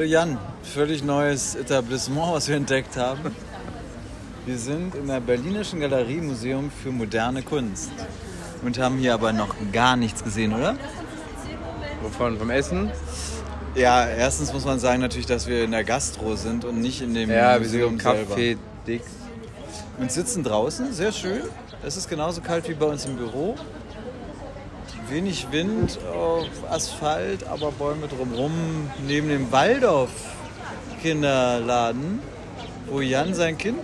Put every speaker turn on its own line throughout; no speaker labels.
Hallo Jan, völlig neues Etablissement, was wir entdeckt haben. Wir sind in der Berlinischen Galerie Museum für moderne Kunst und haben hier aber noch gar nichts gesehen, oder?
Wovon? Vom Essen?
Ja, erstens muss man sagen natürlich, dass wir in der Gastro sind und nicht in dem
Ja, wir sind
Museum
im. Café Dix.
Und sitzen draußen, sehr schön. Es ist genauso kalt wie bei uns im Büro. Wenig Wind auf Asphalt, aber Bäume drumherum. Neben dem Waldorf Kinderladen, wo Jan sein Kind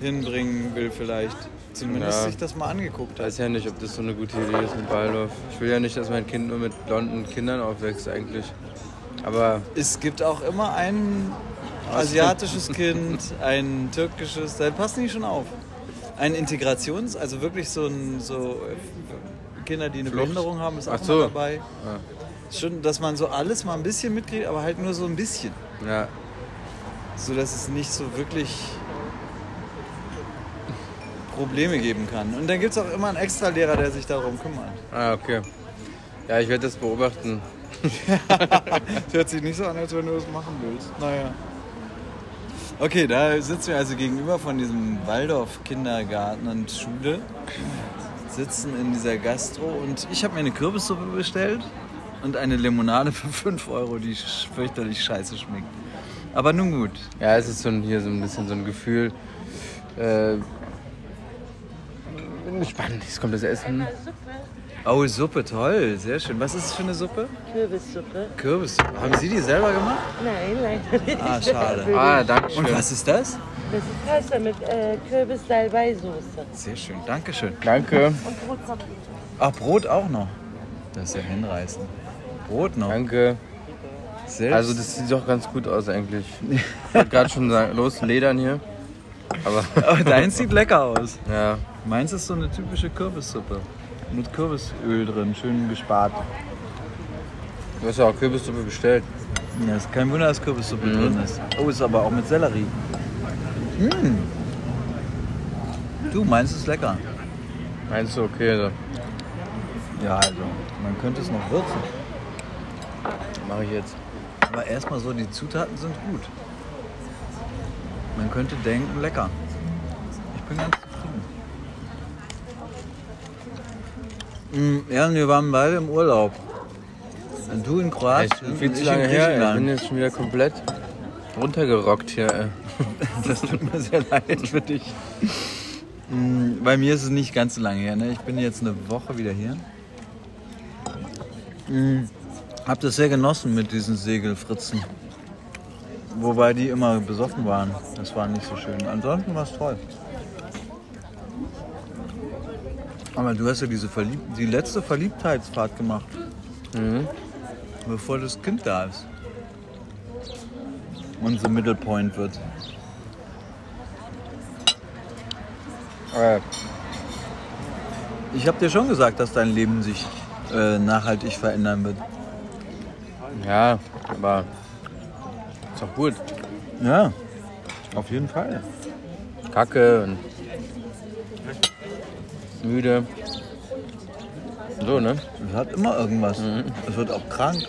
hinbringen will vielleicht. Zumindest
Ja.
sich das mal angeguckt
Ich
hat.
weiß ja nicht, ob das so eine gute Idee ist mit Waldorf. Ich will ja nicht, dass mein Kind nur mit blonden Kindern aufwächst eigentlich. Aber
Es gibt auch immer ein asiatisches Kind, ein türkisches, da passen die schon auf. Ein Integrations-, also wirklich so ein so Kinder, die eine
Flucht.
Behinderung haben, ist auch
so.
dabei.
Ja.
Schon, dass man so alles mal ein bisschen mitkriegt, aber halt nur so ein bisschen.
ja,
So dass es nicht so wirklich Probleme geben kann. Und dann gibt es auch immer einen Extra-Lehrer, der sich darum kümmert.
ah, okay. Ja, ich werde das beobachten.
Das hört sich nicht so an, als wenn du es machen willst. Naja. Okay, da sitzen wir also gegenüber von diesem Waldorf Kindergarten und Schule. Sitzen in dieser Gastro und ich habe mir eine Kürbissuppe bestellt und eine Limonade für 5 Euro, die fürchterlich scheiße schmeckt. Aber nun gut.
Ja, es ist so ein, hier so ein bisschen so ein Gefühl. Äh, bin gespannt. Jetzt kommt das Essen.
Oh, Suppe, toll, sehr schön. Was ist es für eine Suppe?
Kürbissuppe.
Kürbissuppe. Haben Sie die selber gemacht?
Nein, leider nicht.
Ah, schade.
Ah, danke schön.
Und was ist das?
Das ist Pasta mit äh, Kürbis-Salbei-Soße.
Sehr schön, Dankeschön.
Danke.
Und Brot kommt
Ach, Brot auch noch. Das ist ja hinreißend. Brot noch.
Danke.
Selbst.
Also das sieht doch ganz gut aus eigentlich. Ich wollte gerade schon sagen, los, Ledern hier. Aber
Aber deins sieht lecker aus.
ja,
Meins ist so eine typische Kürbissuppe. Mit Kürbisöl drin, schön gespart.
du hast ja auch Kürbissuppe bestellt.
Ja, ist kein Wunder, dass Kürbissuppe
Mhm.
drin ist. Oh, ist aber auch mit Sellerie. Mm. Du, meins ist lecker.
Meinst du, okay, also,
Ja, also, man könnte es noch würzen.
mache ich jetzt.
Aber erstmal so, die Zutaten sind gut. Man könnte denken, lecker. Ich bin ganz zufrieden. Mm, Ja, wir waren beide im Urlaub. Und du in Kroatien.
viel
und
zu
ich in
lange her. Ich bin jetzt schon wieder komplett runtergerockt hier. ey.
Das tut mir sehr leid für dich. Mm, Bei mir ist es nicht ganz so lange her. Ne? Ich bin jetzt eine Woche wieder hier. Mm, Hab das sehr genossen mit diesen Segelfritzen. Wobei die immer besoffen waren. Das war nicht so schön. Ansonsten war es toll. Aber du hast ja diese Verlieb die letzte Verliebtheitsfahrt gemacht.
Mhm.
Bevor das Kind da ist. Und so Mittelpoint wird.
Äh,
Ich habe dir schon gesagt, dass dein Leben sich äh, nachhaltig verändern wird.
ja, aber ist doch gut.
Ja, auf jeden Fall.
Kacke und müde. So, ne?
Es hat immer irgendwas.
Mhm.
Es wird auch krank.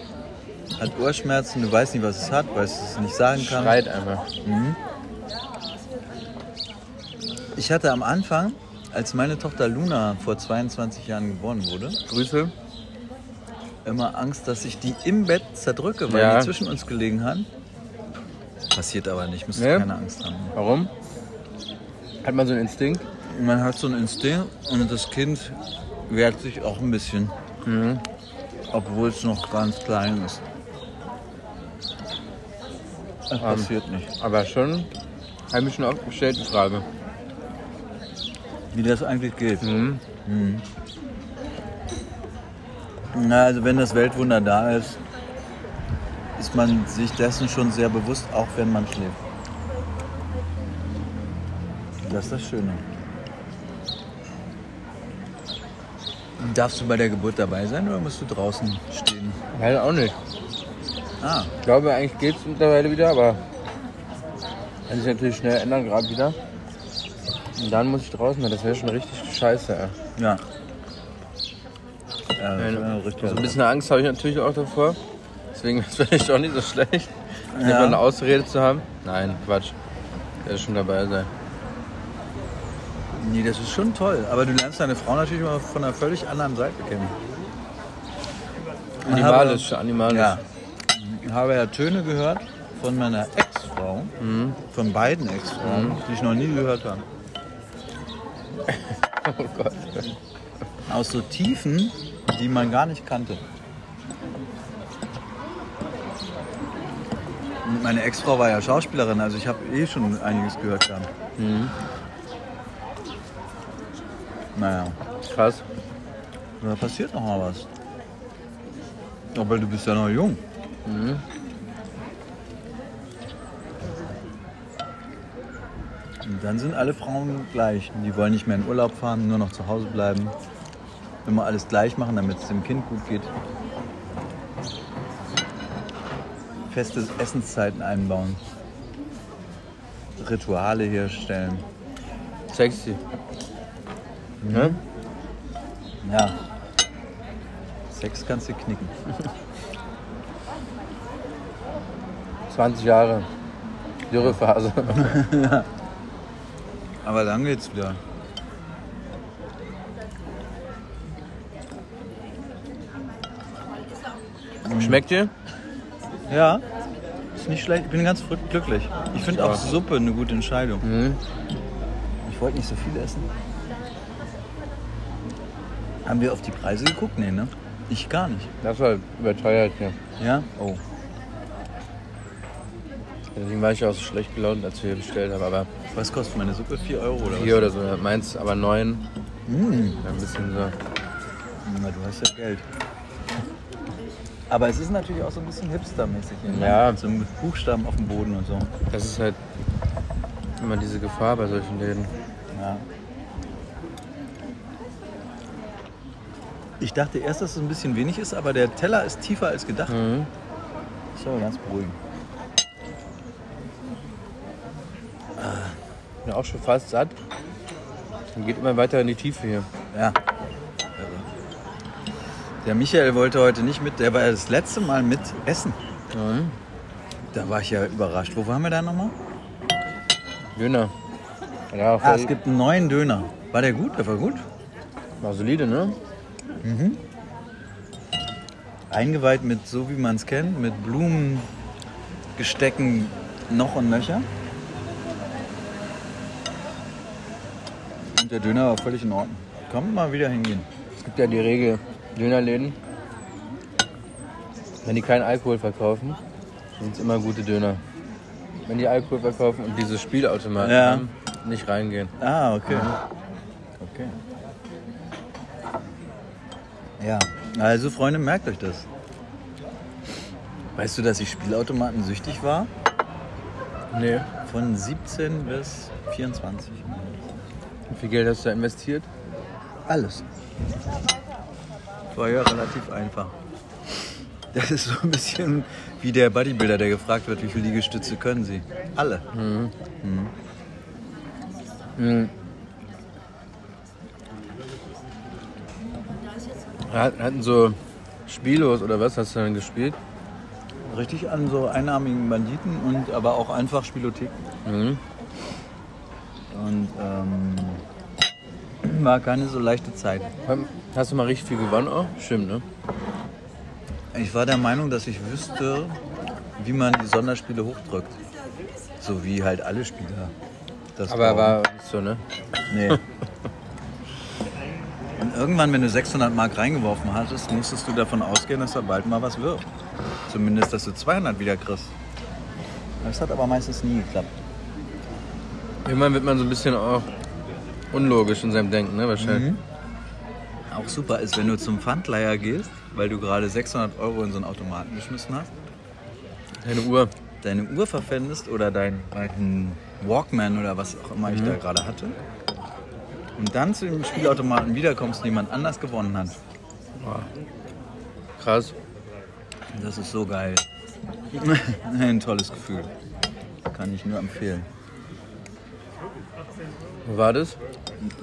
Hat Ohrschmerzen, du weißt nicht, was es hat, weil es es nicht sagen kann.
Schreit einfach.
Ich hatte am Anfang, als meine Tochter Luna vor 22 Jahren geboren wurde,
Grüße.
immer Angst, dass ich die im Bett zerdrücke, weil
Ja.
die zwischen uns gelegen hat. Passiert aber nicht, müsst ihr
Nee.
keine Angst haben.
Warum? Hat man so einen Instinkt?
Man hat so einen Instinkt und das Kind wehrt sich auch ein bisschen.
Mhm.
Obwohl es noch ganz klein ist. Das passiert nicht.
Aber schon, habe ich mich schon oft gestellt, die Frage.
Wie das eigentlich geht.
Mhm.
Na, also wenn das Weltwunder da ist, ist man sich dessen schon sehr bewusst, auch wenn man schläft. Das ist das Schöne. Darfst du bei der Geburt dabei sein oder musst du draußen stehen?
Leider auch nicht.
Ah,
Ich glaube, eigentlich geht es mittlerweile wieder, aber kann sich natürlich schnell ändern, gerade wieder. Und dann muss ich draußen, das wäre schon richtig scheiße. Ey.
ja. Ja, das wäre richtig.
So ein bisschen Angst habe ich natürlich auch davor. Deswegen ist es vielleicht auch nicht so schlecht. Mal eine Ausrede zu haben? Nein, Quatsch. Der ist schon dabei sein.
Nee, das ist schon toll. Aber du lernst deine Frau natürlich mal von einer völlig anderen Seite kennen.
Animalisch, animalisch.
Ja. Ich habe ja Töne gehört von meiner Ex-Frau, von beiden Ex-Frauen, die ich noch nie gehört habe.
Oh Gott.
Aus so Tiefen, die man gar nicht kannte. Meine Ex-Frau war ja Schauspielerin, also ich habe eh schon einiges gehört gehabt. Naja,
Krass.
da passiert noch mal was. Aber du bist ja noch jung. Und dann sind alle Frauen gleich. Die wollen nicht mehr in Urlaub fahren, nur noch zu Hause bleiben. Immer alles gleich machen, damit es dem Kind gut geht. Feste Essenszeiten einbauen. Rituale herstellen.
Sexy. Ne?
Ja. Sex kannst du knicken.
20 Jahre. Dürrephase.
Aber dann geht's wieder.
Schmeckt dir?
Ja, ist nicht schlecht. Ich bin ganz glücklich. Ich finde auch Suppe eine gute Entscheidung.
Mhm.
Ich wollte nicht so viel essen. Haben wir auf die Preise geguckt? Nee, ne? Ich gar nicht.
Das war überteuert hier.
Ja? Oh.
Deswegen war ich auch so schlecht gelaunt, als wir hier bestellt haben. Aber
Was kostet meine Suppe? 4 Euro oder
hier oder so. Ja, meins aber neun.
Mm.
Ja, ein bisschen so.
Na, du hast ja Geld. Aber es ist natürlich auch so ein bisschen hipstermäßig hier. ne?
Ja.
So mit Buchstaben auf dem Boden und so.
Das ist halt immer diese Gefahr bei solchen Läden.
Ja. Ich dachte erst, dass es ein bisschen wenig ist, aber der Teller ist tiefer als gedacht.
Mhm.
Aber ganz beruhigend.
Bin auch schon fast satt. Und geht immer weiter in die Tiefe hier.
Ja. Der Michael wollte heute nicht mit, der war ja das letzte Mal mit essen.
Mhm.
Da war ich ja überrascht. Wo waren wir da nochmal?
Döner. Ja,
Ah, es gibt einen neuen Döner. War der gut? Der war gut.
war solide, ne?
Eingeweiht mit, so wie man es kennt, mit Blumen, Gestecken noch und nöcher. Und der Döner war völlig in Ordnung. Kann mal wieder hingehen.
Es gibt ja die Regel, Dönerläden, wenn die keinen Alkohol verkaufen, sind es immer gute Döner. Wenn die Alkohol verkaufen und diese Spielautomaten
Ja.
haben, nicht reingehen.
Ah, okay. Okay. Ja, also Freunde, merkt euch das. Weißt du, dass ich Spielautomaten süchtig war?
Nee.
Von 17 bis 24.
Wie viel Geld hast du da investiert?
Alles. War ja relativ einfach. Das ist so ein bisschen wie der Bodybuilder, der gefragt wird, wie viele Liegestütze können sie. Alle.
Hat- Hatten so Spielos oder was hast du dann gespielt?
Richtig an so einarmigen Banditen und aber auch einfach Spielothek.
Mhm.
Und ähm, war keine so leichte Zeit.
Hast du mal richtig viel gewonnen auch? Stimmt, ne?
Ich war der Meinung, dass ich wüsste, wie man die Sonderspiele hochdrückt. So wie halt alle Spieler. Das
Aber war nicht so, ne?
Nee. Und irgendwann, wenn du 600 Mark reingeworfen hattest, musstest du davon ausgehen, dass da bald mal was wird. Zumindest, dass du 200 wieder kriegst. Das hat aber meistens nie geklappt.
Irgendwann wird man so ein bisschen auch unlogisch in seinem Denken, ne? Wahrscheinlich.
Auch super ist, wenn du zum Pfandleiher gehst, weil du gerade 600 Euro in so einen Automaten geschmissen hast,
Deine Uhr.
deine Uhr verpfändest oder deinen deinen Walkman oder was auch immer ich da gerade hatte. Und dann zu dem Spielautomaten wiederkommst und jemand anders gewonnen hat.
Krass.
Das ist so geil. Ein tolles Gefühl. Kann ich nur empfehlen.
Wo war das?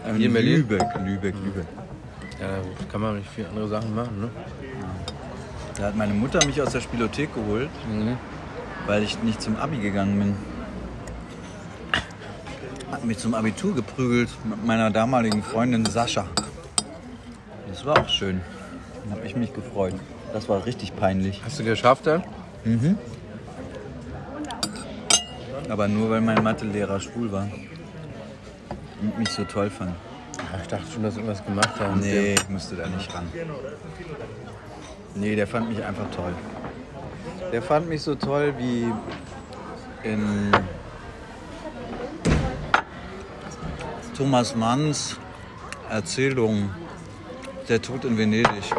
Ähm,
Hier in Berlin?
Lübeck, Lübeck, Lübeck.
Ja, da kann man nicht viel andere Sachen machen, ne?
Da hat meine Mutter mich aus der Spielothek geholt.
Mhm.
weil ich nicht zum Abi gegangen bin. Hab mich zum Abitur geprügelt mit meiner damaligen Freundin Sascha. Das war auch schön. Da habe ich mich gefreut. Das war richtig peinlich.
Hast du geschafft dann?
Aber nur weil mein Mathelehrer schwul war. Und mich so toll fand.
Ach, ich dachte schon, dass irgendwas gemacht haben.
Nee, ich musste da nicht ran. Nee, der fand mich einfach toll. Der fand mich so toll wie in Thomas Manns Erzählung Der Tod in Venedig.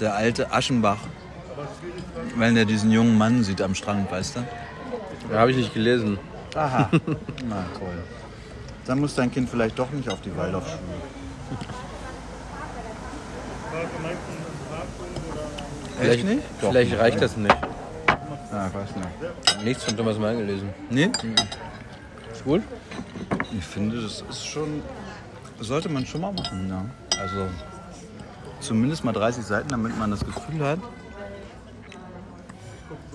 Der alte Aschenbach. Wenn er diesen jungen Mann sieht am Strand, weißt du?
Ja, habe ich nicht gelesen.
Aha. Na toll. Dann muss dein Kind vielleicht doch nicht auf die Waldorfschule.
Vielleicht,
nicht? Doch
vielleicht
nicht,
reicht das nicht.
Ah, ich weiß nicht.
Nichts von Thomas Mann gelesen.
Nee?
Ist gut?
Ich finde, das ist schon. Sollte man schon mal machen, ja. Also zumindest mal 30 Seiten, damit man das Gefühl hat,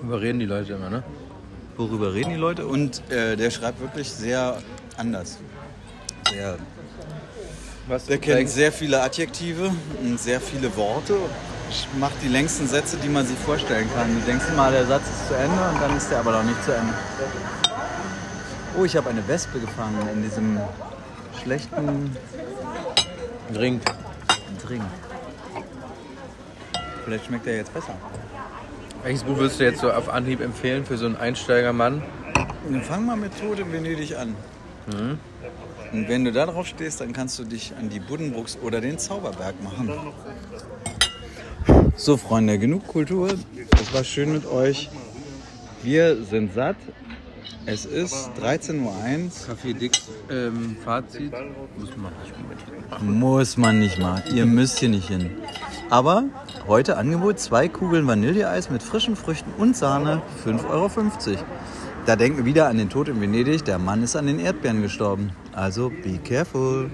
Überreden die Leute immer, ne?
Worüber reden die Leute. Und äh, der schreibt wirklich sehr anders. Sehr,
Was?
der kennt sehr viele Adjektive und sehr viele Worte. Macht die längsten Sätze, die man sich vorstellen kann. Du denkst mal, der Satz ist zu Ende und dann ist der aber noch nicht zu Ende. Oh, ich habe eine Wespe gefangen in diesem schlechten
Drink.
Drink. Vielleicht schmeckt er jetzt besser.
Welches Buch würdest du jetzt so auf Anhieb empfehlen für so einen Einsteigermann?
Dann fang mal mit Tod in Venedig an. Und wenn du da drauf stehst, dann kannst du dich an die Buddenbrooks oder den Zauberberg machen. So, Freunde, genug Kultur. Das war schön mit euch. Wir sind satt. Es ist 13.01 Uhr.
Kaffee Dix, ähm, Fazit. Muss man nicht unbedingt.
Muss man nicht machen. Ihr müsst hier nicht hin. Aber heute Angebot: zwei Kugeln Vanilleeis mit frischen Früchten und Sahne, 5,50 Euro. Da denken wir wieder an den Tod in Venedig. Der Mann ist an den Erdbeeren gestorben. Also be careful.